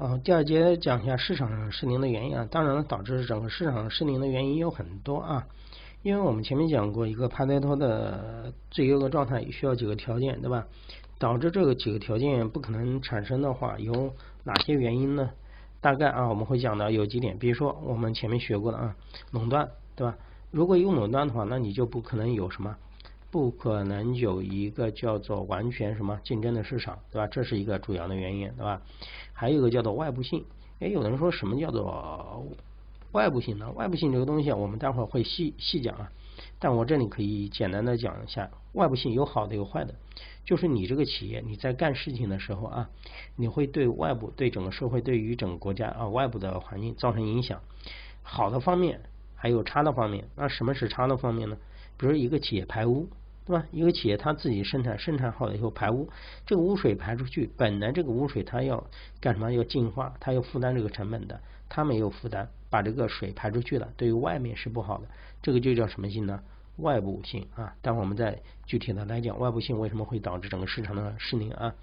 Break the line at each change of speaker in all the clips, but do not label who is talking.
啊，第二节讲一下市场上失灵的原因啊。当然了，导致整个市场失灵的原因有很多啊。因为我们前面讲过，一个帕累托的最优的状态需要几个条件，对吧？导致这个几个条件不可能产生的话，有哪些原因呢？大概啊，我们会讲到有几点，比如说我们前面学过的啊，垄断，对吧？如果有垄断的话，那你就不可能有什么，不可能有一个叫做完全什么竞争的市场，对吧？这是一个主要的原因，对吧？还有一个叫做外部性，哎，有人说什么叫做？外部性呢？外部性这个东西啊，我们待会儿会细细讲啊。但我这里可以简单的讲一下，外部性有好的有坏的。就是你这个企业你在干事情的时候啊，你会对外部、对整个社会、对于整个国家啊外部的环境造成影响。好的方面还有差的方面。那什么是差的方面呢？比如一个企业排污，对吧？一个企业它自己生产生产好了以后排污，这个污水排出去，本来这个污水它要干什么？要净化，它要负担这个成本的，它没有负担。把这个水排出去了，对于外面是不好的，这个就叫什么性呢？外部性啊。待会儿我们再具体的来讲外部性为什么会导致整个市场的失灵啊。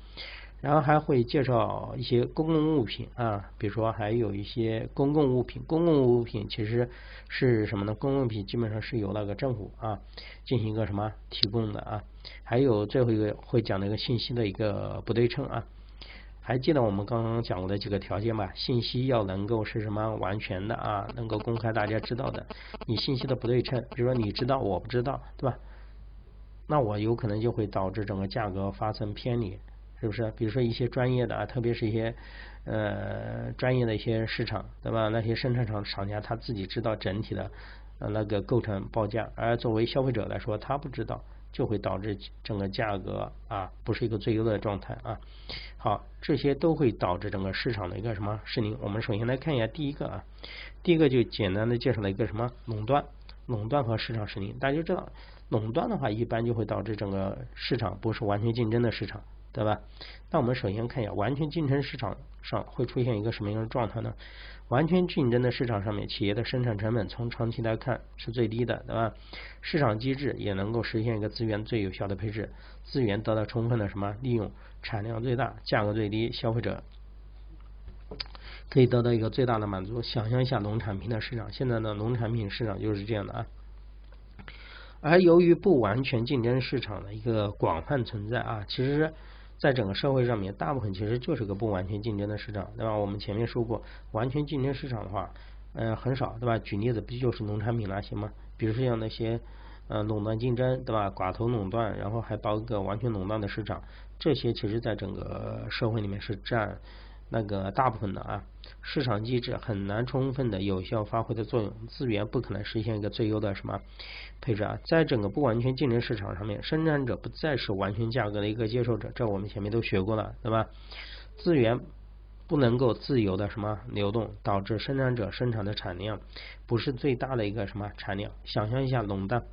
然后还会介绍一些公共物品啊，比如说还有一些公共物品，公共物品其实是什么呢？公共品基本上是由那个政府啊进行一个什么提供的啊。还有最后一个会讲的一个信息的一个不对称啊。还记得我们刚刚讲过的几个条件吧？信息要能够是什么完全的啊，能够公开大家知道的。你信息的不对称，比如说你知道我不知道，对吧？那我有可能就会导致整个价格发生偏离，是不是？比如说一些专业的啊，特别是一些呃专业的一些市场，对吧？那些生产厂厂家他自己知道整体的呃那个构成报价，而作为消费者来说他不知道。就会导致整个价格啊不是一个最优的状态啊。好，这些都会导致整个市场的一个什么失灵。我们首先来看一下第一个啊，第一个就简单的介绍了一个什么垄断，垄断和市场失灵。大家就知道，垄断的话一般就会导致整个市场不是完全竞争的市场，对吧？那我们首先看一下，完全竞争市场上会出现一个什么样的状态呢？完全竞争的市场上面，企业的生产成本从长期来看是最低的，对吧？市场机制也能够实现一个资源最有效的配置，资源得到充分的什么利用，产量最大，价格最低，消费者可以得到一个最大的满足。想象一下农产品的市场，现在的农产品市场就是这样的啊。而由于不完全竞争市场的一个广泛存在啊，其实。在整个社会上面，大部分其实就是个不完全竞争的市场，对吧？我们前面说过，完全竞争市场的话，呃，很少，对吧？举例子，不就是农产品那些吗？比如说像那些呃垄断竞争，对吧？寡头垄断，然后还包个完全垄断的市场，这些其实在整个社会里面是占。那个大部分的啊，市场机制很难充分的有效发挥的作用，资源不可能实现一个最优的什么配置啊。在整个不完全竞争市场上面，生产者不再是完全价格的一个接受者，这我们前面都学过了，对吧？资源不能够自由的什么流动，导致生产者生产的产量不是最大的一个什么产量。想象一下垄断，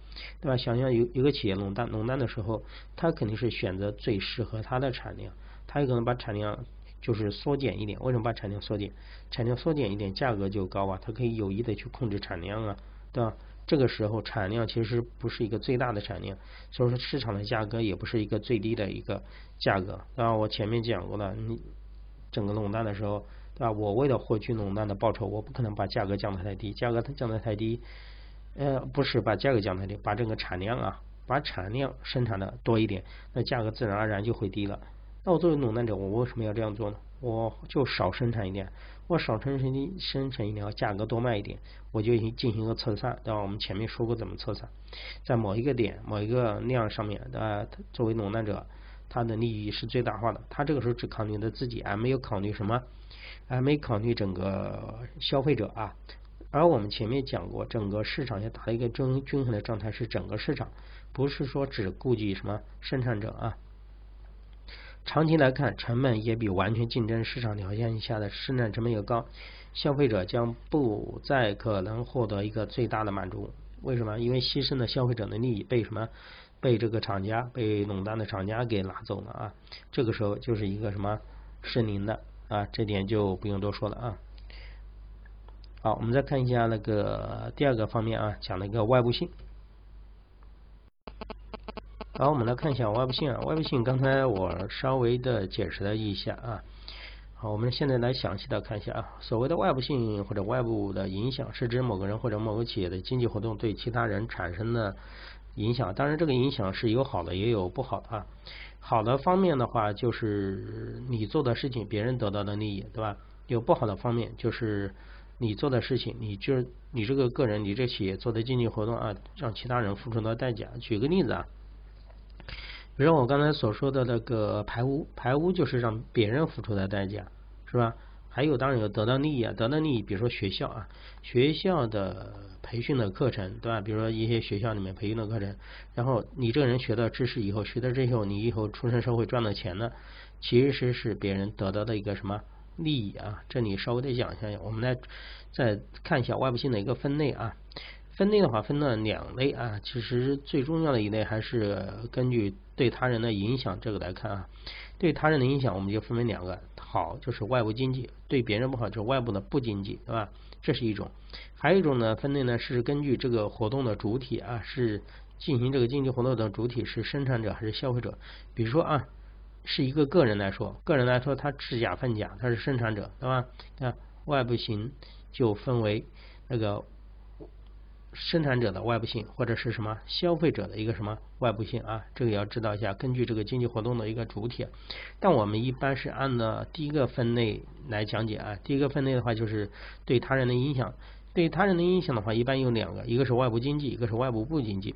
对吧？想象有有个企业垄断，垄断的时候，它肯定是选择最适合它的产量，它有可能把产量。就是缩减一点，为什么把产量缩减？产量缩减一点，价格就高啊，它可以有意的去控制产量啊，对吧？这个时候产量其实不是一个最大的产量，所以说市场的价格也不是一个最低的一个价格，那？我前面讲过了，你整个垄断的时候，对吧？我为了获取垄断的报酬，我不可能把价格降得太低，价格它降得太低，呃，不是把价格降太低，把这个产量啊，把产量生产的多一点，那价格自然而然就会低了。那我作为垄断者，我为什么要这样做呢？我就少生产一点，我少生产一生产一点，价格多卖一点，我就进行一个测算，对吧？我们前面说过怎么测算，在某一个点、某一个量上面，呃，作为垄断者，他的利益是最大化的，他这个时候只考虑的自己，而没有考虑什么，而没考虑整个消费者啊。而我们前面讲过，整个市场要达到一个均均衡的状态，是整个市场，不是说只顾及什么生产者啊。长期来看，成本也比完全竞争市场条件下的生产成本要高，消费者将不再可能获得一个最大的满足。为什么？因为牺牲的消费者的利益被什么？被这个厂家、被垄断的厂家给拿走了啊！这个时候就是一个什么失灵的啊？这点就不用多说了啊。好，我们再看一下那个第二个方面啊，讲了一个外部性。好，我们来看一下外部性啊，外部性刚才我稍微的解释了一下啊。好，我们现在来详细的看一下啊，所谓的外部性或者外部的影响，是指某个人或者某个企业的经济活动对其他人产生的影响。当然，这个影响是有好的也有不好的啊。好的方面的话，就是你做的事情别人得到的利益，对吧？有不好的方面，就是你做的事情，你就你这个个人，你这企业做的经济活动啊，让其他人付出的代价。举个例子啊。比如我刚才所说的那个排污，排污就是让别人付出的代价，是吧？还有当然有得到利益啊，得到利益，比如说学校啊，学校的培训的课程，对吧？比如说一些学校里面培训的课程，然后你这个人学到知识以后，学到这些后，你以后出身社会赚到钱呢，其实是别人得到的一个什么利益啊？这里稍微的讲一下，我们来再看一下外部性的一个分类啊。分类的话分了两类啊，其实最重要的一类还是根据对他人的影响这个来看啊。对他人的影响，我们就分为两个，好就是外部经济，对别人不好就是外部的不经济，对吧？这是一种。还有一种呢，分类呢是根据这个活动的主体啊，是进行这个经济活动的主体是生产者还是消费者。比如说啊，是一个个人来说，个人来说他制假贩假，他是生产者，对吧？那外部型就分为那个。生产者的外部性或者是什么消费者的一个什么外部性啊，这个也要知道一下。根据这个经济活动的一个主体，但我们一般是按的第一个分类来讲解啊。第一个分类的话就是对他人的影响，对他人的影响的话一般有两个，一个是外部经济，一个是外部不经济。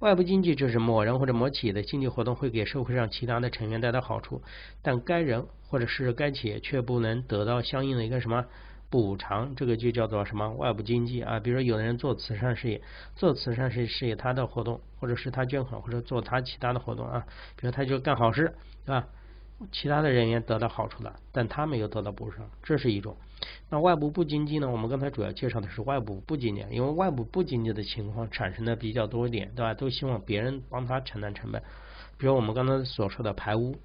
外部经济就是某人或者某企业的经济活动会给社会上其他的成员带来好处，但该人或者是该企业却不能得到相应的一个什么。补偿这个就叫做什么外部经济啊？比如说有的人做慈善事业，做慈善事事业他的活动，或者是他捐款，或者做他其他的活动啊，比如他就干好事，对吧？其他的人员得到好处了，但他没有得到补偿，这是一种。那外部不经济呢？我们刚才主要介绍的是外部不经济，因为外部不经济的情况产生的比较多一点，对吧？都希望别人帮他承担成本，比如我们刚才所说的排污，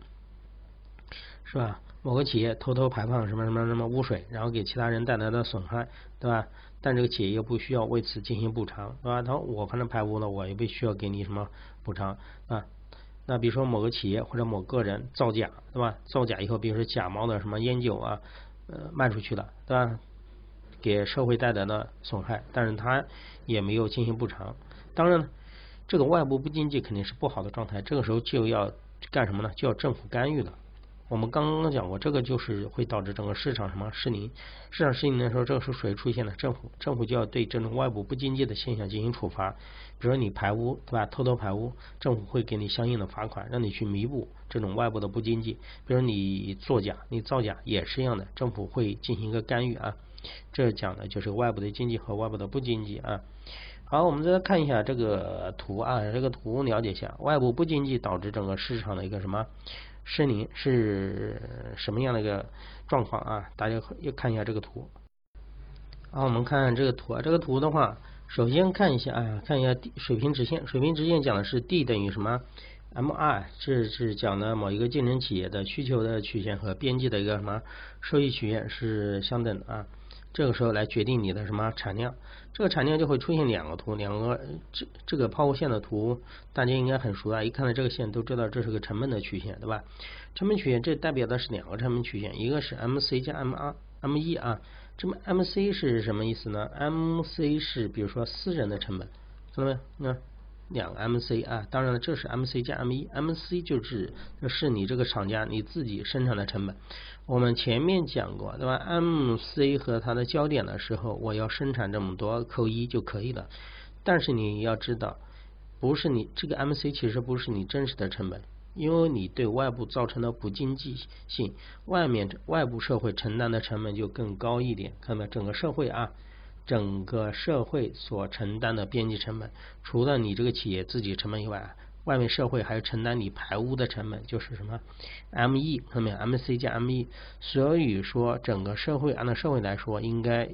是吧？某个企业偷偷排放什么什么什么污水，然后给其他人带来的损害，对吧？但这个企业又不需要为此进行补偿，对吧？他说我反正排污了，我也不需要给你什么补偿啊。那比如说某个企业或者某个人造假，对吧？造假以后，比如说假冒的什么烟酒啊，呃，卖出去了，对吧？给社会带来的损害，但是他也没有进行补偿。当然，这个外部不经济肯定是不好的状态，这个时候就要干什么呢？就要政府干预了。我们刚刚讲过，这个就是会导致整个市场什么失灵。市场失灵的时候，这个时候谁出现了？政府，政府就要对这种外部不经济的现象进行处罚。比如你排污，对吧？偷偷排污，政府会给你相应的罚款，让你去弥补这种外部的不经济。比如你作假，你造假也是一样的，政府会进行一个干预啊。这讲的就是外部的经济和外部的不经济啊。好，我们再来看一下这个图啊，这个图了解一下，外部不经济导致整个市场的一个什么？失灵是什么样的一个状况啊？大家要看一下这个图。好，我们看这个图啊，这个图的话，首先看一下啊，看一下水平直线。水平直线讲的是 D 等于什么？MR，这是讲的某一个竞争企业的需求的曲线和边际的一个什么收益曲线是相等的啊。这个时候来决定你的什么产量，这个产量就会出现两个图，两个这这个抛物线的图，大家应该很熟啊，一看到这个线都知道这是个成本的曲线，对吧？成本曲线这代表的是两个成本曲线，一个是 MC 加 MR M 一啊，这么 MC 是什么意思呢？MC 是比如说私人的成本，看到没？那两个 MC 啊，当然了，这是 MC 加 M 一，MC 就是是你这个厂家你自己生产的成本。我们前面讲过，对吧？MC 和它的焦点的时候，我要生产这么多，扣一就可以了。但是你要知道，不是你这个 MC 其实不是你真实的成本，因为你对外部造成的不经济性，外面外部社会承担的成本就更高一点。看到没整个社会啊，整个社会所承担的边际成本，除了你这个企业自己成本以外。外面社会还要承担你排污的成本，就是什么 M E 后面 M C 加 M E，所以说整个社会按照社会来说，应该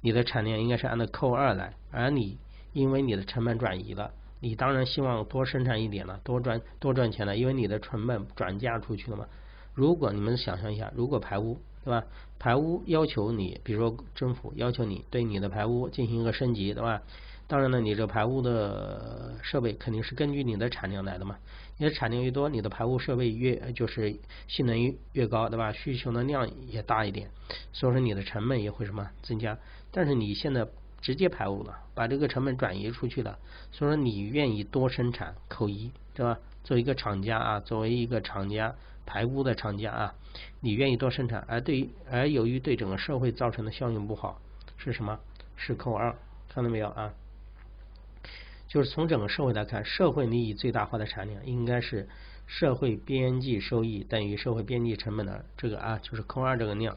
你的产量应该是按照扣二来，而你因为你的成本转移了，你当然希望多生产一点了，多赚多赚钱了，因为你的成本转嫁出去了嘛。如果你们想象一下，如果排污对吧？排污要求你，比如说政府要求你对你的排污进行一个升级对吧？当然呢，你这排污的设备肯定是根据你的产量来的嘛。你的产量越多，你的排污设备越就是性能越越高，对吧？需求的量也大一点，所以说你的成本也会什么增加。但是你现在直接排污了，把这个成本转移出去了，所以说你愿意多生产扣一，对吧？作为一个厂家啊，作为一个厂家排污的厂家啊，你愿意多生产，而对于而由于对整个社会造成的效应不好，是什么？是扣二，看到没有啊？就是从整个社会来看，社会利益最大化的产量应该是社会边际收益等于社会边际成本的这个啊，就是扣二这个量。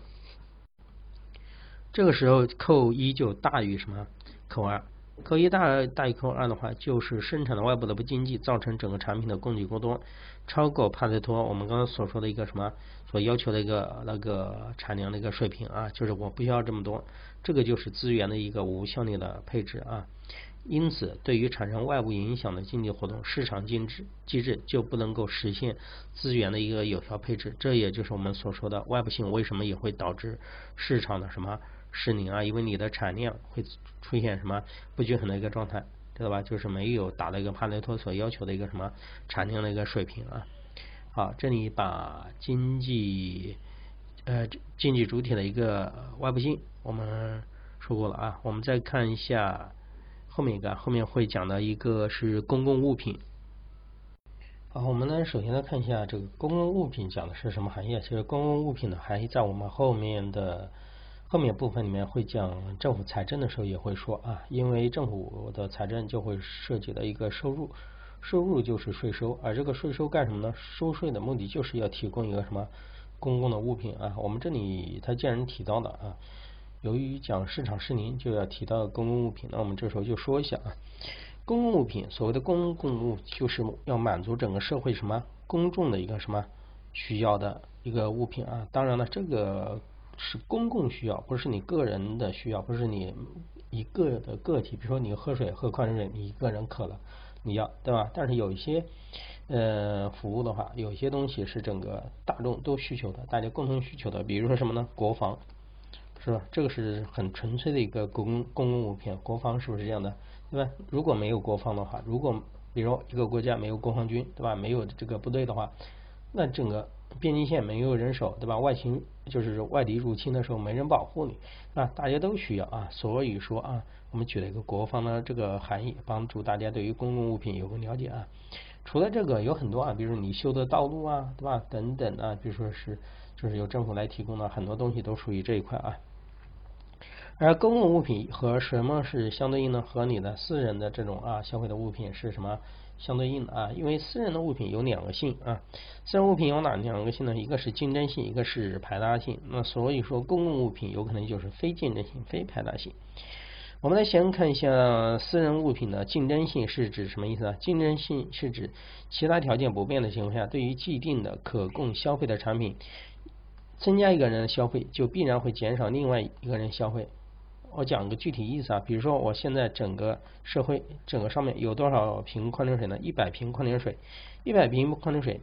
这个时候扣一就大于什么？扣二，扣一大大于扣二的话，就是生产的外部的不经济造成整个产品的供给过多，超过帕累托我们刚刚所说的一个什么所要求的一个那个产量的一个水平啊，就是我不需要这么多，这个就是资源的一个无效率的配置啊。因此，对于产生外部影响的经济活动，市场机制机制就不能够实现资源的一个有效配置。这也就是我们所说的外部性为什么也会导致市场的什么失灵啊？因为你的产量会出现什么不均衡的一个状态，知道吧？就是没有达到一个帕累托所要求的一个什么产量的一个水平啊。好，这里把经济呃经济主体的一个外部性我们说过了啊。我们再看一下。后面一个，后面会讲的一个是公共物品。好，我们呢首先来看一下这个公共物品讲的是什么行业。其实公共物品呢，还在我们后面的后面部分里面会讲政府财政的时候也会说啊，因为政府的财政就会涉及到一个收入，收入就是税收，而这个税收干什么呢？收税的目的就是要提供一个什么公共的物品啊。我们这里他既然提到的啊。由于讲市场失灵，就要提到公共物品。那我们这时候就说一下啊，公共物品，所谓的公共物，就是要满足整个社会什么公众的一个什么需要的一个物品啊。当然了，这个是公共需要，不是你个人的需要，不是你一个的个体。比如说你喝水，喝矿泉水，你一个人渴了，你要对吧？但是有一些呃服务的话，有些东西是整个大众都需求的，大家共同需求的。比如说什么呢？国防。是吧？这个是很纯粹的一个公公共物品，国防是不是这样的？对吧？如果没有国防的话，如果比如一个国家没有国防军，对吧？没有这个部队的话，那整个边境线没有人守，对吧？外侵就是外敌入侵的时候没人保护你，啊，大家都需要啊。所以说啊，我们举了一个国防的这个含义，帮助大家对于公共物品有个了解啊。除了这个，有很多啊，比如你修的道路啊，对吧？等等啊，比如说是就是由政府来提供的很多东西都属于这一块啊。而公共物品和什么是相对应呢？和你的私人的这种啊消费的物品是什么相对应的啊？因为私人的物品有两个性啊，私人物品有哪两个性呢？一个是竞争性，一个是排他性。那所以说公共物品有可能就是非竞争性、非排他性。我们来先看一下私人物品的竞争性是指什么意思啊？竞争性是指其他条件不变的情况下，对于既定的可供消费的产品，增加一个人的消费，就必然会减少另外一个人消费。我讲个具体意思啊，比如说我现在整个社会整个上面有多少瓶矿泉水呢？一百瓶矿泉水，一百瓶矿泉水，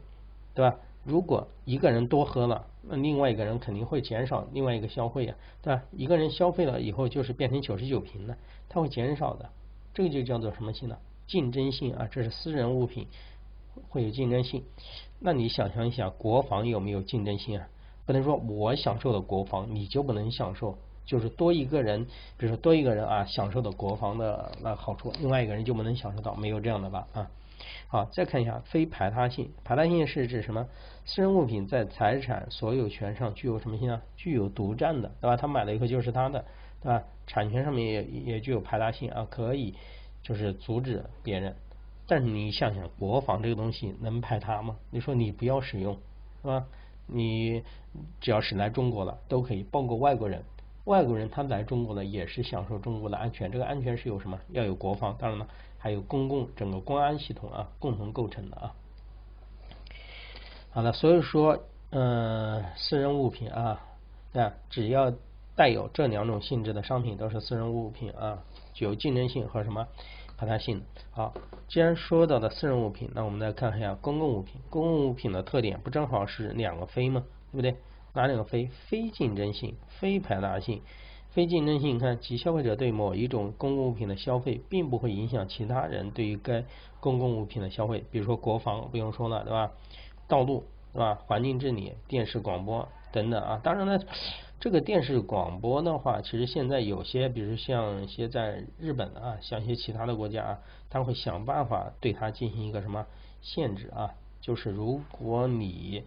对吧？如果一个人多喝了，那另外一个人肯定会减少另外一个消费啊，对吧？一个人消费了以后就是变成九十九瓶了，它会减少的，这个就叫做什么性呢？竞争性啊，这是私人物品会有竞争性。那你想象一下，国防有没有竞争性啊？不能说我享受的国防你就不能享受。就是多一个人，比如说多一个人啊，享受的国防的那好处，另外一个人就不能享受到，没有这样的吧啊？好，再看一下非排他性，排他性是指什么？私人物品在财产所有权上具有什么性啊？具有独占的，对吧？他买了以后就是他的，对吧？产权上面也也具有排他性啊，可以就是阻止别人。但是你想想，国防这个东西能排他吗？你说你不要使用，是吧？你只要是来中国了都可以，包括外国人。外国人他来中国呢，也是享受中国的安全。这个安全是有什么？要有国防，当然了，还有公共整个公安系统啊，共同构成的啊。好的，所以说，嗯，私人物品啊，啊，只要带有这两种性质的商品，都是私人物品啊，具有竞争性和什么排他性。好，既然说到的私人物品，那我们再看一下公共物品。公共物品的特点不正好是两个非吗？对不对？哪两个非？非竞争性、非排他性、非竞争性，你看即消费者对某一种公共物品的消费，并不会影响其他人对于该公共物品的消费。比如说国防，不用说了，对吧？道路，对吧？环境治理、电视广播等等啊。当然了，这个电视广播的话，其实现在有些，比如像一些在日本啊，像一些其他的国家啊，他会想办法对它进行一个什么限制啊？就是如果你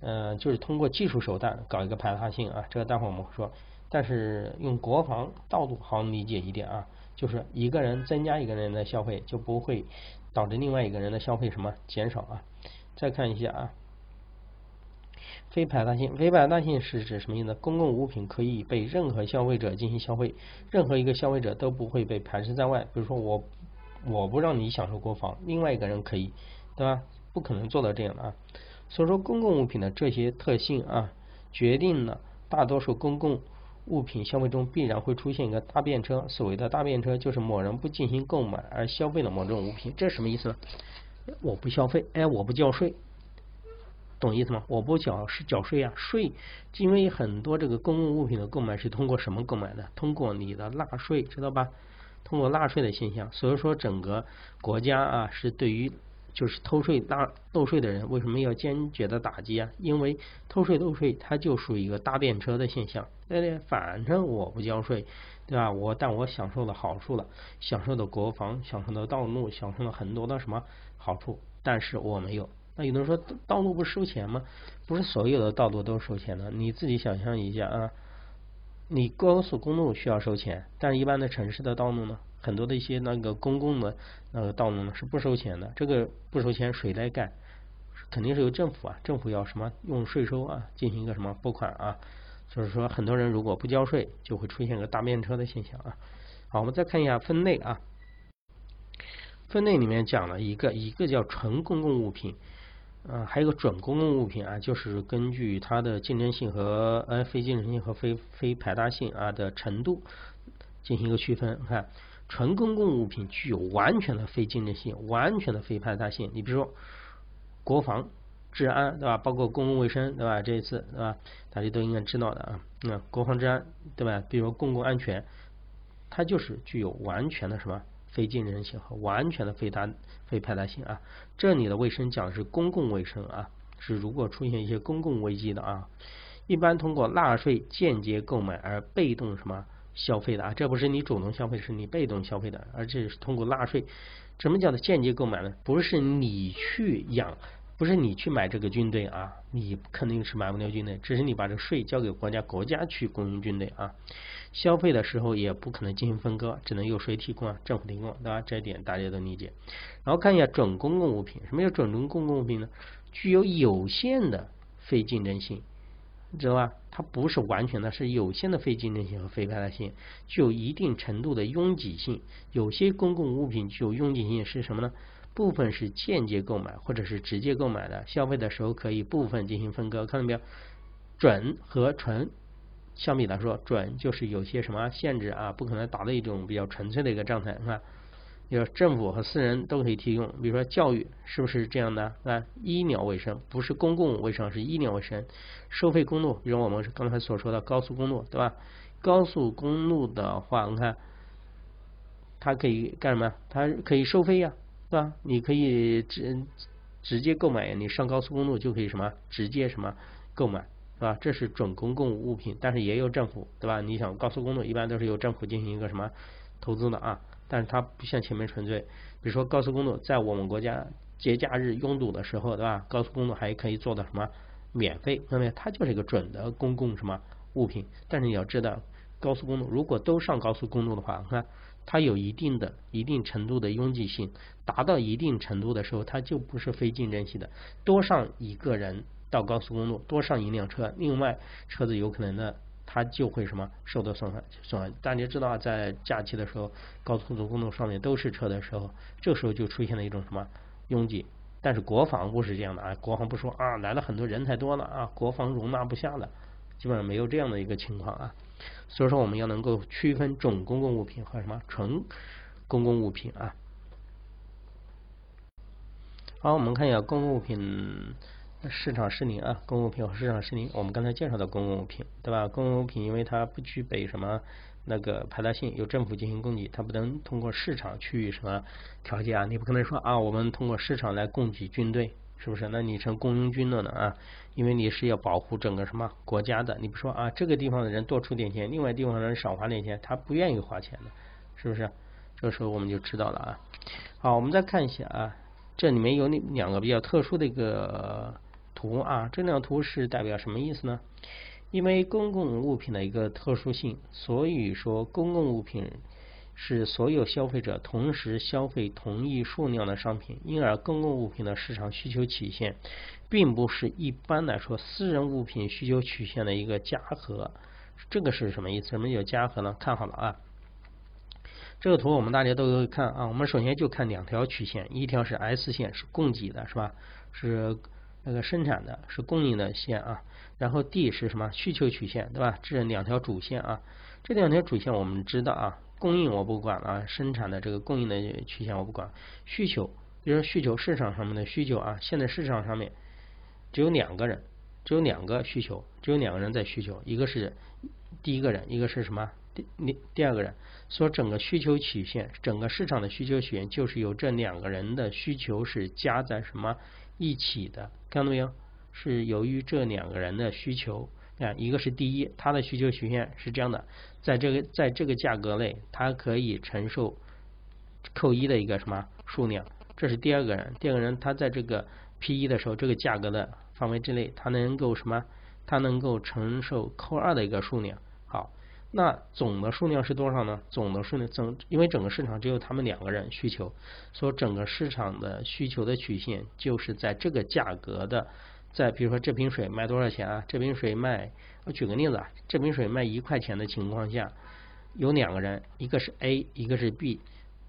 呃，就是通过技术手段搞一个排他性啊，这个待会我们会说。但是用国防道路好理解一点啊，就是一个人增加一个人的消费，就不会导致另外一个人的消费什么减少啊。再看一下啊，非排他性，非排他性是指什么意思？公共物品可以被任何消费者进行消费，任何一个消费者都不会被排斥在外。比如说我我不让你享受国防，另外一个人可以，对吧？不可能做到这样的啊。所以说，公共物品的这些特性啊，决定了大多数公共物品消费中必然会出现一个搭便车。所谓的大便车，就是某人不进行购买而消费了某种物品。这是什么意思呢？我不消费，哎，我不交税，懂意思吗？我不缴是缴税啊，税，因为很多这个公共物品的购买是通过什么购买的？通过你的纳税，知道吧？通过纳税的现象。所以说，整个国家啊，是对于。就是偷税、大漏税的人，为什么要坚决的打击啊？因为偷税漏税，它就属于一个搭便车的现象。对对，反正我不交税，对吧？我但我享受了好处了，享受的国防，享受的道路，享受了很多的什么好处，但是我没有。那有的人说，道路不收钱吗？不是所有的道路都收钱的。你自己想象一下啊，你高速公路需要收钱，但一般的城市的道路呢？很多的一些那个公共的那个道路呢是不收钱的，这个不收钱谁来干？肯定是由政府啊，政府要什么用税收啊进行一个什么拨款啊，就是说很多人如果不交税，就会出现个大便车的现象啊。好，我们再看一下分类啊，分类里面讲了一个一个叫纯公共物品，啊，还有个准公共物品啊，就是根据它的竞争性和呃非竞争性和非非排他性啊的程度进行一个区分，看。纯公共物品具有完全的非竞争性，完全的非排他性。你比如说国防、治安，对吧？包括公共卫生，对吧？这一次，对吧？大家都应该知道的啊。那国防治安，对吧？比如公共安全，它就是具有完全的什么非竞争性和完全的非他非排他性啊。这里的卫生讲的是公共卫生啊，是如果出现一些公共危机的啊，一般通过纳税间接购买而被动什么？消费的啊，这不是你主动消费，是你被动消费的，而且是通过纳税。什么叫做间接购买呢？不是你去养，不是你去买这个军队啊，你肯定是买不了军队，只是你把这个税交给国家，国家去供应军队啊。消费的时候也不可能进行分割，只能由谁提供啊？政府提供，对吧？这一点大家都理解。然后看一下准公共物品，什么叫准公共物品呢？具有有限的非竞争性。知道吧？它不是完全的，是有限的非竞争性和非排他性，具有一定程度的拥挤性。有些公共物品具有拥挤性是什么呢？部分是间接购买或者是直接购买的，消费的时候可以部分进行分割。看到没有？准和纯相比来说，准就是有些什么限制啊，不可能达到一种比较纯粹的一个状态，是吧？要政府和私人都可以提供，比如说教育是不是这样的啊？医疗卫生不是公共卫生，是医疗卫生。收费公路，比如我们刚才所说的高速公路，对吧？高速公路的话，你看它可以干什么？它可以收费呀，对吧？你可以直直接购买，你上高速公路就可以什么直接什么购买，是吧？这是准公共物品，但是也有政府，对吧？你想高速公路一般都是由政府进行一个什么投资的啊？但是它不像前面纯粹，比如说高速公路在我们国家节假日拥堵的时候，对吧？高速公路还可以做到什么免费？那么它就是一个准的公共什么物品。但是你要知道，高速公路如果都上高速公路的话，看它有一定的一定程度的拥挤性，达到一定程度的时候，它就不是非竞争性的。多上一个人到高速公路，多上一辆车，另外车子有可能的。它就会什么受到损害损害。大家知道，在假期的时候，高速公路上面都是车的时候，这时候就出现了一种什么拥挤。但是国防不是这样的啊，国防不说啊，来了很多人太多了啊，国防容纳不下了，基本上没有这样的一个情况啊。所以说，我们要能够区分准公共物品和什么纯公共物品啊。好，我们看一下公共物品市场失灵啊，公共品和市场失灵。我们刚才介绍的公共物品，对吧？公共物品因为它不具备什么那个排他性，由政府进行供给，它不能通过市场去什么调节啊。你不可能说啊，我们通过市场来供给军队，是不是？那你成雇佣军了呢啊？因为你是要保护整个什么国家的，你不说啊，这个地方的人多出点钱，另外地方的人少花点钱，他不愿意花钱的，是不是？这个时候我们就知道了啊。好，我们再看一下啊，这里面有两个比较特殊的一个。图啊，这两图是代表什么意思呢？因为公共物品的一个特殊性，所以说公共物品是所有消费者同时消费同一数量的商品，因而公共物品的市场需求曲线，并不是一般来说私人物品需求曲线的一个加和。这个是什么意思？什么叫加和呢？看好了啊，这个图我们大家都会看啊。我们首先就看两条曲线，一条是 S 线，是供给的，是吧？是。那个生产的是供应的线啊，然后 D 是什么需求曲线，对吧？这两条主线啊，这两条主线我们知道啊，供应我不管了，生产的这个供应的曲线我不管，需求，比如说需求市场上面的需求啊，现在市场上面只有两个人，只有两个需求，只有两个人在需求，一个是第一个人，一个是什么第第第二个人，所整个需求曲线，整个市场的需求曲线就是由这两个人的需求是加在什么？一起的，看到没有？是由于这两个人的需求啊，一个是第一，他的需求曲线是这样的，在这个在这个价格内，他可以承受扣一的一个什么数量？这是第二个人，第二个人他在这个 P 一的时候，这个价格的范围之内，他能够什么？他能够承受扣二的一个数量。那总的数量是多少呢？总的数量总，因为整个市场只有他们两个人需求，所以整个市场的需求的曲线就是在这个价格的，在比如说这瓶水卖多少钱啊？这瓶水卖，我举个例子啊，这瓶水卖一块钱的情况下，有两个人，一个是 A，一个是 B，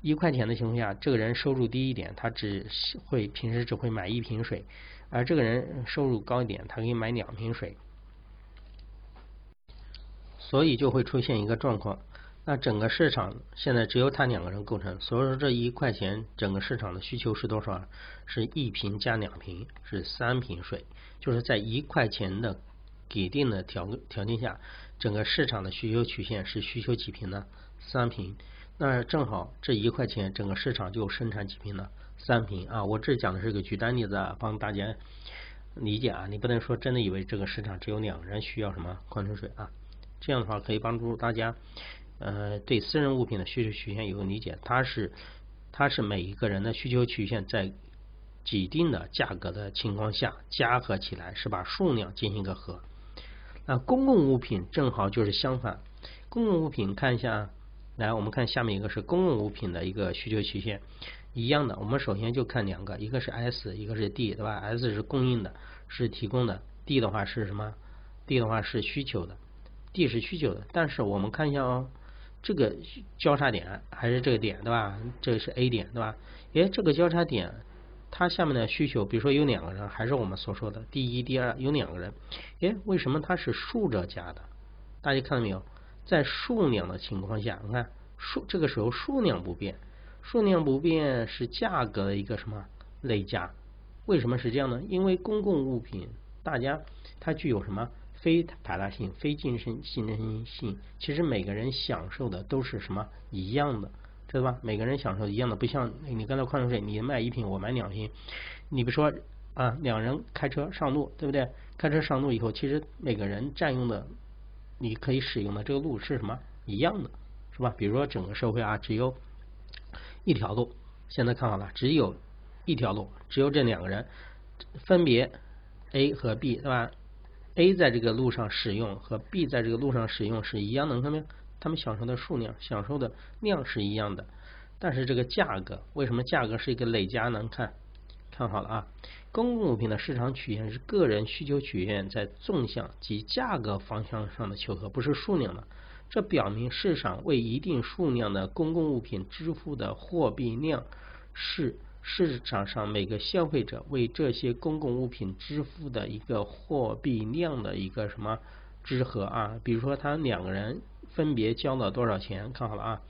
一块钱的情况下，这个人收入低一点，他只会平时只会买一瓶水，而这个人收入高一点，他可以买两瓶水。所以就会出现一个状况，那整个市场现在只有他两个人构成，所以说这一块钱整个市场的需求是多少？是一瓶加两瓶，是三瓶水，就是在一块钱的给定的条条件下，整个市场的需求曲线是需求几瓶呢？三瓶。那正好这一块钱整个市场就生产几瓶呢？三瓶啊！我这讲的是个举单例子，啊，帮大家理解啊，你不能说真的以为这个市场只有两个人需要什么矿泉水啊？这样的话可以帮助大家，呃，对私人物品的需求曲线有个理解。它是它是每一个人的需求曲线在既定的价格的情况下加和起来，是把数量进行一个和。那公共物品正好就是相反。公共物品看一下，来我们看下面一个是公共物品的一个需求曲线，一样的。我们首先就看两个，一个是 S，一个是 D，对吧？S 是供应的，是提供的；D 的话是什么？D 的话是需求的。D 是需求的，但是我们看一下哦，这个交叉点还是这个点对吧？这是 A 点对吧？诶，这个交叉点它下面的需求，比如说有两个人，还是我们所说的第一、第二有两个人，诶，为什么它是竖着加的？大家看到没有？在数量的情况下，你看数这个时候数量不变，数量不变是价格的一个什么累加？为什么是这样呢？因为公共物品大家它具有什么？非排他性、非竞争竞争性，其实每个人享受的都是什么一样的，知道吧？每个人享受一样的，不像你刚才矿泉水，你卖一瓶，我买两瓶，你比如说啊，两人开车上路，对不对？开车上路以后，其实每个人占用的，你可以使用的这个路是什么一样的，是吧？比如说整个社会啊，只有一条路，现在看好了，只有一条路，只有这两个人，分别 A 和 B，对吧？A 在这个路上使用和 B 在这个路上使用是一样的，看到没有？他们享受的数量、享受的量是一样的，但是这个价格为什么价格是一个累加呢？看，看好了啊！公共物品的市场曲线是个人需求曲线在纵向及价格方向上的求和，不是数量的。这表明市场为一定数量的公共物品支付的货币量是。市场上每个消费者为这些公共物品支付的一个货币量的一个什么之和啊？比如说他两个人分别交了多少钱？看好了啊，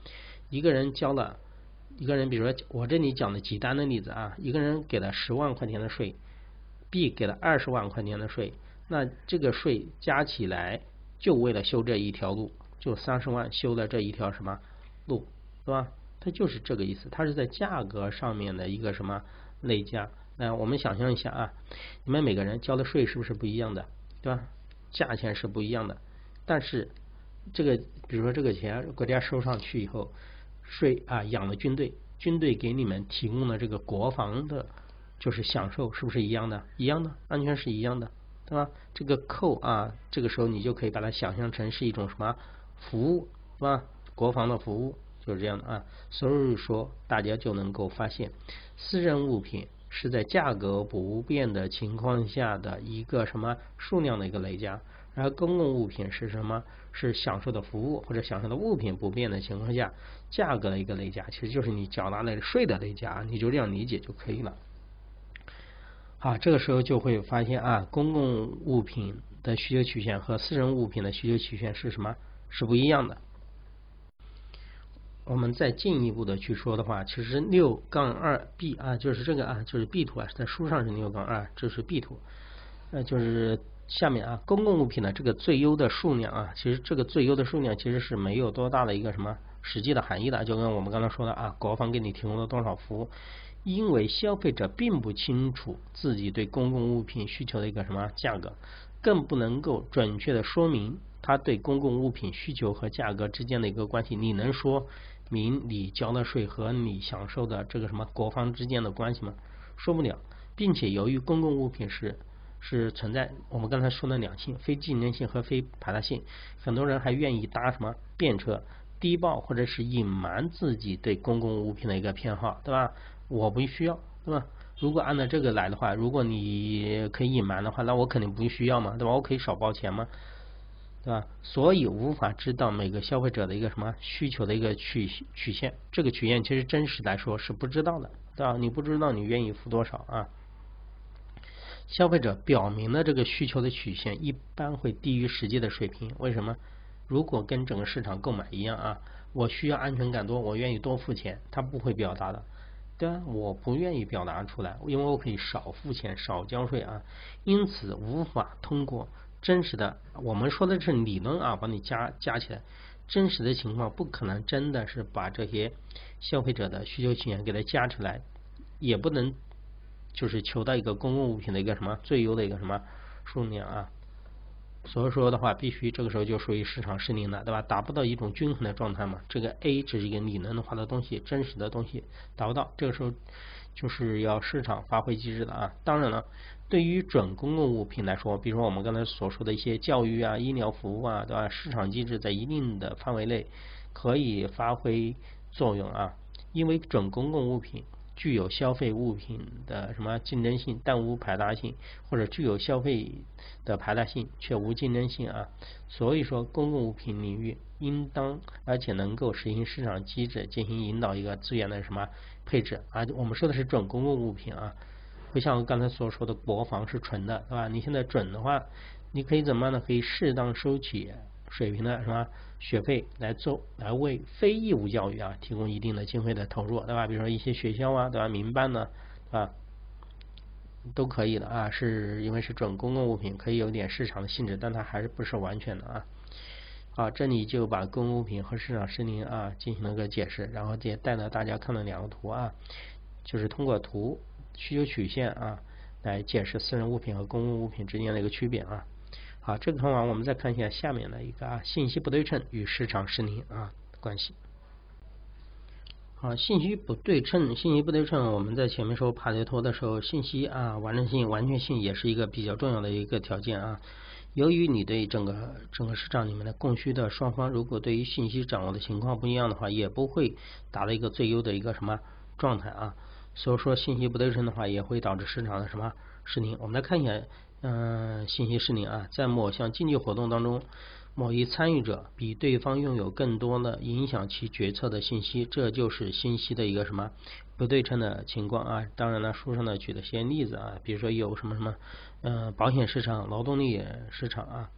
一个人交了，一个人比如说我这里讲的几单的例子啊，一个人给了十万块钱的税，，B 给了二十万块钱的税，那这个税加起来就为了修这一条路，就三十万修了这一条什么路，对吧？它就是这个意思，它是在价格上面的一个什么累加。那我们想象一下啊，你们每个人交的税是不是不一样的，对吧？价钱是不一样的，但是这个比如说这个钱国家收上去以后，税啊养了军队，军队给你们提供的这个国防的，就是享受是不是一样的？一样的，安全是一样的，对吧？这个扣啊，这个时候你就可以把它想象成是一种什么服务，是吧？国防的服务。就是这样的啊，所以说大家就能够发现，私人物品是在价格不变的情况下的一个什么数量的一个累加，而公共物品是什么？是享受的服务或者享受的物品不变的情况下，价格的一个累加，其实就是你缴纳的税的累加，你就这样理解就可以了。好，这个时候就会发现啊，公共物品的需求曲线和私人物品的需求曲线是什么？是不一样的。我们再进一步的去说的话，其实六杠二 B 啊，就是这个啊，就是 B 图啊，在书上是六杠二，这是 B 图，呃，就是下面啊，公共物品的这个最优的数量啊，其实这个最优的数量其实是没有多大的一个什么实际的含义的，就跟我们刚才说的啊，国防给你提供了多少服务，因为消费者并不清楚自己对公共物品需求的一个什么价格，更不能够准确的说明他对公共物品需求和价格之间的一个关系，你能说？明你交的税和你享受的这个什么国防之间的关系吗？说不了，并且由于公共物品是是存在我们刚才说的两性，非竞争性和非排他性，很多人还愿意搭什么便车，低报或者是隐瞒自己对公共物品的一个偏好，对吧？我不需要，对吧？如果按照这个来的话，如果你可以隐瞒的话，那我肯定不需要嘛，对吧？我可以少报钱吗？对吧？所以无法知道每个消费者的一个什么需求的一个曲曲线，这个曲线其实真实来说是不知道的，对吧？你不知道你愿意付多少啊？消费者表明的这个需求的曲线一般会低于实际的水平，为什么？如果跟整个市场购买一样啊，我需要安全感多，我愿意多付钱，他不会表达的，对吧？我不愿意表达出来，因为我可以少付钱，少交税啊，因此无法通过。真实的，我们说的是理论啊，帮你加加起来，真实的情况不可能真的是把这些消费者的需求曲线给它加出来，也不能就是求到一个公共物品的一个什么最优的一个什么数量啊。所以说的话，必须这个时候就属于市场失灵了，对吧？达不到一种均衡的状态嘛。这个 A 只是一个理论化的东西，真实的东西达不到，这个时候就是要市场发挥机制的啊。当然了。对于准公共物品来说，比如说我们刚才所说的一些教育啊、医疗服务啊，对吧？市场机制在一定的范围内可以发挥作用啊，因为准公共物品具有消费物品的什么竞争性但无排他性，或者具有消费的排他性却无竞争性啊。所以说，公共物品领域应当而且能够实行市场机制进行引导一个资源的什么配置啊？我们说的是准公共物品啊。不像刚才所说的国防是纯的，对吧？你现在准的话，你可以怎么样呢？可以适当收取水平的什么学费来做，来为非义务教育啊提供一定的经费的投入，对吧？比如说一些学校啊，对吧？民办呢，啊，都可以的啊，是因为是准公共物品，可以有点市场的性质，但它还是不是完全的啊。好，这里就把公共物品和市场失灵啊进行了个解释，然后也带了大家看了两个图啊，就是通过图。需求曲线啊，来解释私人物品和公共物品之间的一个区别啊。好，这个看完，我们再看一下下面的一个啊，信息不对称与市场失灵啊关系。好，信息不对称，信息不对称，我们在前面说帕雷托的时候，信息啊完整性、完全性也是一个比较重要的一个条件啊。由于你对整个整个市场里面的供需的双方，如果对于信息掌握的情况不一样的话，也不会达到一个最优的一个什么状态啊。所以说信息不对称的话，也会导致市场的什么失灵。我们来看一下，嗯，信息失灵啊，在某项经济活动当中，某一参与者比对方拥有更多的影响其决策的信息，这就是信息的一个什么不对称的情况啊。当然了，书上呢举了些例子啊，比如说有什么什么，嗯，保险市场、劳动力市场啊，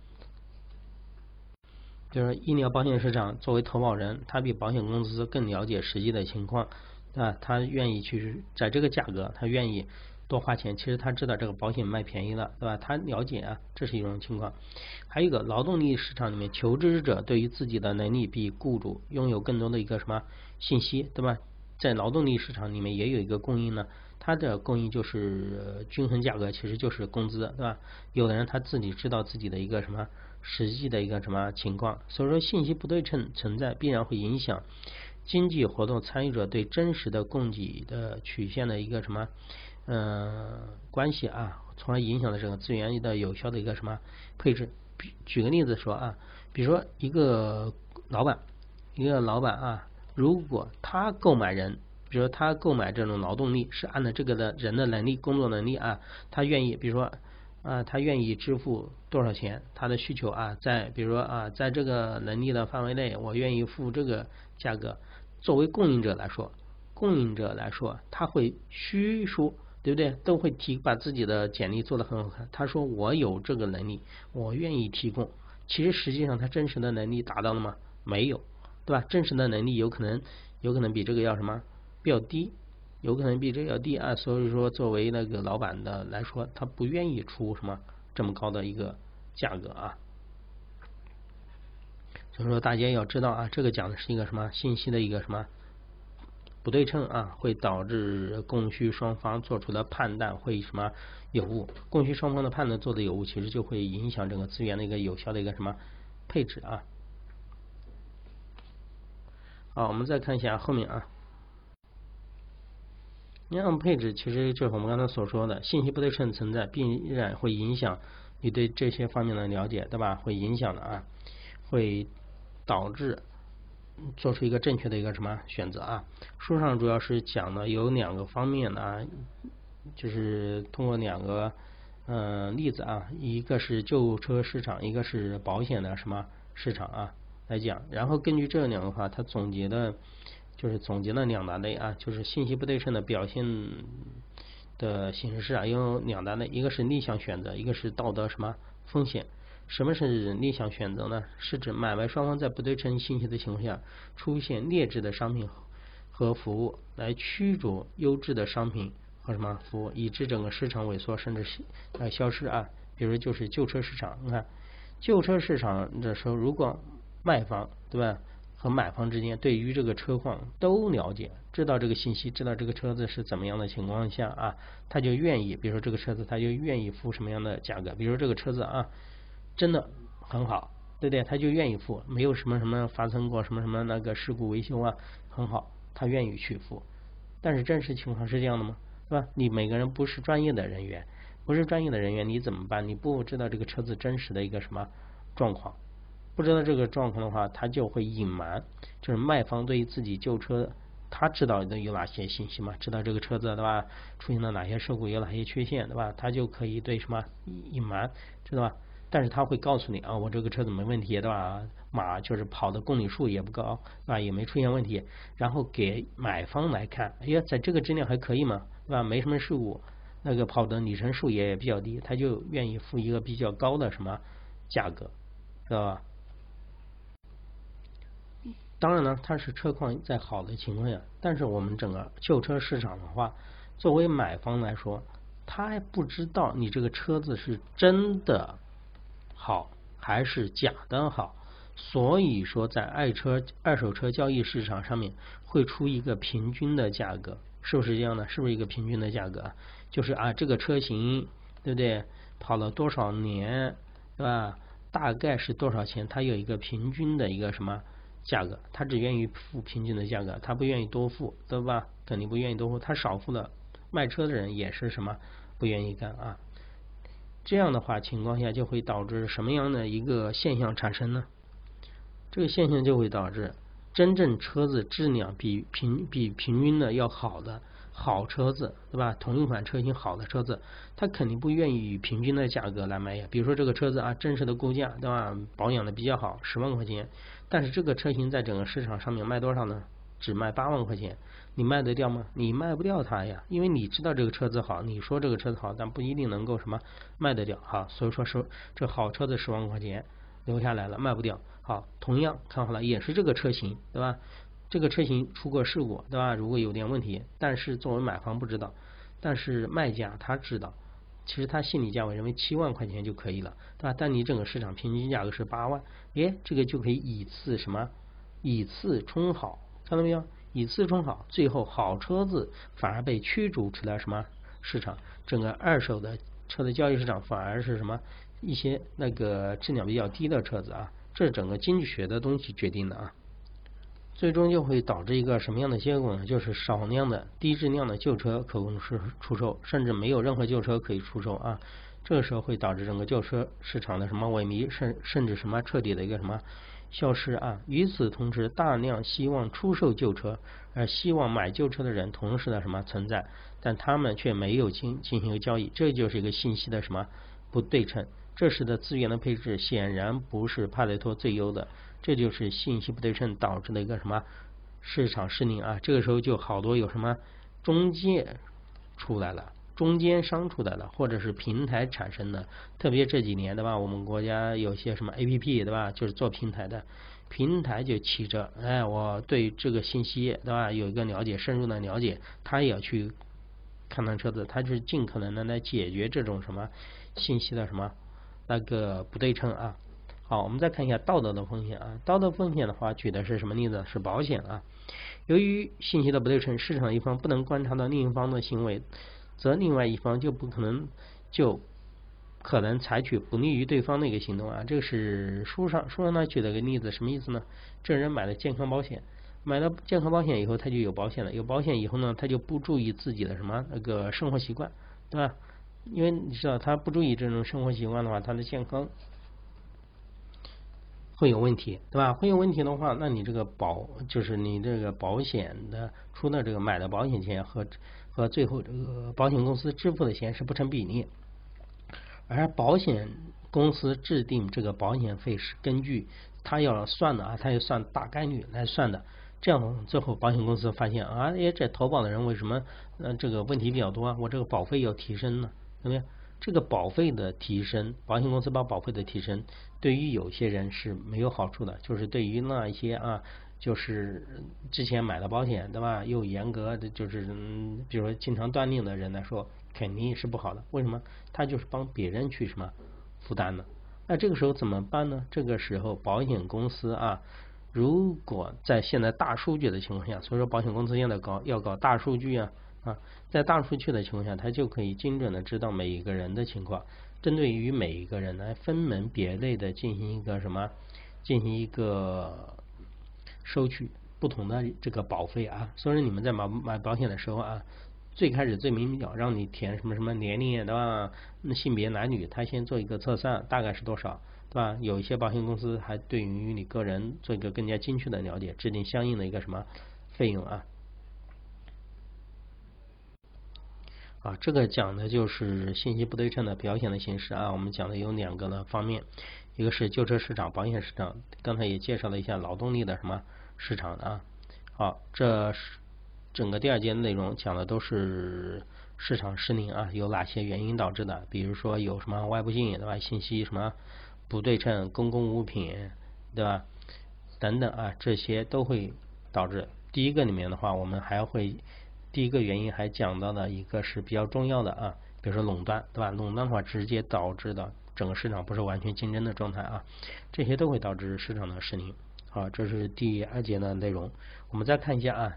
就是医疗保险市场作为投保人，他比保险公司更了解实际的情况。啊，他愿意去在这个价格，他愿意多花钱，其实他知道这个保险卖便宜了，对吧？他了解啊，这是一种情况。还有一个劳动力市场里面，求职者对于自己的能力比雇主拥有更多的一个什么信息，对吧？在劳动力市场里面也有一个供应呢，它的供应就是均衡价格，其实就是工资，对吧？有的人他自己知道自己的一个什么实际的一个什么情况，所以说信息不对称存在，必然会影响。经济活动参与者对真实的供给的曲线的一个什么呃关系啊，从而影响了这个资源的有效的一个什么配置。举个例子说啊，比如说一个老板，一个老板啊，如果他购买人，比如说他购买这种劳动力是按照这个的人的能力、工作能力啊，他愿意，比如说啊，他愿意支付多少钱，他的需求啊，在比如说啊，在这个能力的范围内，我愿意付这个价格。作为供应者来说，供应者来说，他会虚说，对不对？都会提把自己的简历做得很好看。他说我有这个能力，我愿意提供。其实实际上他真实的能力达到了吗？没有，对吧？真实的能力有可能有可能比这个要什么比较低，有可能比这个要低啊。所以说，作为那个老板的来说，他不愿意出什么这么高的一个价格啊。所以说，大家要知道啊，这个讲的是一个什么信息的一个什么不对称啊，会导致供需双方做出的判断会什么有误，供需双方的判断做的有误，其实就会影响整个资源的一个有效的一个什么配置啊。好，我们再看一下后面啊，那样配置其实就是我们刚才所说的信息不对称存在，必然会影响你对这些方面的了解，对吧？会影响的啊，会。导致做出一个正确的一个什么选择啊？书上主要是讲的有两个方面啊，就是通过两个嗯例子啊，一个是旧车市场，一个是保险的什么市场啊来讲。然后根据这两个话，他总结的，就是总结了两大类啊，就是信息不对称的表现的形式啊，有两大类，一个是逆向选择，一个是道德什么风险。什么是逆向选择呢？是指买卖双方在不对称信息的情况下，出现劣质的商品和服务，来驱逐优质的商品和什么服务，以致整个市场萎缩甚至呃消失啊。比如就是旧车市场，你看旧车市场的时候，如果卖方对吧和买方之间对于这个车况都了解，知道这个信息，知道这个车子是怎么样的情况下啊，他就愿意，比如说这个车子，他就愿意付什么样的价格，比如这个车子啊。真的很好，对不对？他就愿意付，没有什么什么发生过什么什么那个事故维修啊，很好，他愿意去付。但是真实情况是这样的吗？是吧？你每个人不是专业的人员，不是专业的人员，你怎么办？你不知道这个车子真实的一个什么状况，不知道这个状况的话，他就会隐瞒。就是卖方对于自己旧车，他知道的有哪些信息嘛？知道这个车子对吧？出现了哪些事故，有哪些缺陷对吧？他就可以对什么隐瞒，知道吧？但是他会告诉你啊，我这个车子没问题，对吧？马就是跑的公里数也不高，啊，也没出现问题。然后给买方来看，哎呀，在这个质量还可以嘛，对吧？没什么事故，那个跑的里程数也比较低，他就愿意付一个比较高的什么价格，知道吧？当然呢，它是车况在好的情况下，但是我们整个旧车市场的话，作为买方来说，他还不知道你这个车子是真的。好还是假的好？所以说，在爱车二手车交易市场上面会出一个平均的价格，是不是这样的？是不是一个平均的价格？就是啊，这个车型对不对？跑了多少年，对吧？大概是多少钱？它有一个平均的一个什么价格？他只愿意付平均的价格，他不愿意多付，对吧？肯定不愿意多付，他少付的卖车的人也是什么不愿意干啊？这样的话情况下就会导致什么样的一个现象产生呢？这个现象就会导致真正车子质量比平比平均的要好的好车子，对吧？同一款车型好的车子，他肯定不愿意以平均的价格来卖呀。比如说这个车子啊，真实的估价，对吧？保养的比较好，十万块钱，但是这个车型在整个市场上面卖多少呢？只卖八万块钱。你卖得掉吗？你卖不掉它呀，因为你知道这个车子好，你说这个车子好，但不一定能够什么卖得掉哈。所以说，是这好车子十万块钱留下来了，卖不掉。好，同样看好了，也是这个车型，对吧？这个车型出过事故，对吧？如果有点问题，但是作为买方不知道，但是卖家他知道，其实他心理价位认为七万块钱就可以了，对吧？但你整个市场平均价格是八万，诶，这个就可以以次什么？以次充好，看到没有？以次充好，最后好车子反而被驱逐出了什么市场？整个二手的车的交易市场反而是什么？一些那个质量比较低的车子啊，这是整个经济学的东西决定的啊。最终就会导致一个什么样的结果呢？就是少量的低质量的旧车可供是出售，甚至没有任何旧车可以出售啊。这个时候会导致整个旧车市场的什么萎靡，甚甚至什么彻底的一个什么消失啊。与此同时，大量希望出售旧车而希望买旧车的人同时的什么存在，但他们却没有进进行一个交易，这就是一个信息的什么不对称。这时的资源的配置显然不是帕雷托最优的。这就是信息不对称导致的一个什么市场失灵啊？这个时候就好多有什么中介出来了，中间商出来了，或者是平台产生的。特别这几年对吧？我们国家有些什么 A P P 对吧？就是做平台的，平台就起着，哎，我对这个信息对吧有一个了解，深入的了解，他也要去看看车子，他就是尽可能的来解决这种什么信息的什么那个不对称啊。好，我们再看一下道德的风险啊。道德风险的话，举的是什么例子？是保险啊。由于信息的不对称，市场一方不能观察到另一方的行为，则另外一方就不可能就可能采取不利于对方的一个行动啊。这个是书上书上呢举了个例子，什么意思呢？这人买了健康保险，买了健康保险以后，他就有保险了。有保险以后呢，他就不注意自己的什么那个生活习惯，对吧？因为你知道，他不注意这种生活习惯的话，他的健康。会有问题，对吧？会有问题的话，那你这个保就是你这个保险的出的这个买的保险钱和和最后这个保险公司支付的钱是不成比例，而保险公司制定这个保险费是根据他要算的啊，他要算大概率来算的，这样最后保险公司发现啊，哎，这投保的人为什么呃这个问题比较多啊？我这个保费要提升呢，对不对？这个保费的提升，保险公司把保费的提升，对于有些人是没有好处的，就是对于那一些啊，就是之前买了保险对吧，又严格的就是嗯比如说经常断令的人来说，肯定是不好的。为什么？他就是帮别人去什么负担的？那这个时候怎么办呢？这个时候保险公司啊，如果在现在大数据的情况下，所以说保险公司现在搞要搞大数据啊。啊，在大数据的情况下，它就可以精准的知道每一个人的情况，针对于每一个人来分门别类的进行一个什么，进行一个收取不同的这个保费啊。所以说你们在买买保险的时候啊，最开始最明了让你填什么什么年龄对吧？那性别男女，他先做一个测算，大概是多少对吧？有一些保险公司还对于你个人做一个更加精确的了解，制定相应的一个什么费用啊。啊，这个讲的就是信息不对称的表现的形式啊。我们讲的有两个呢方面，一个是旧车市场、保险市场，刚才也介绍了一下劳动力的什么市场啊。好，这是整个第二节内容讲的都是市场失灵啊，有哪些原因导致的？比如说有什么外部性对吧？信息什么不对称、公共物品对吧？等等啊，这些都会导致。第一个里面的话，我们还会。第一个原因还讲到了一个是比较重要的啊，比如说垄断，对吧？垄断的话直接导致的整个市场不是完全竞争的状态啊，这些都会导致市场的失灵。好，这是第二节的内容。我们再看一下啊，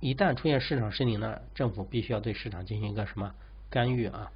一旦出现市场失灵呢，政府必须要对市场进行一个什么干预啊？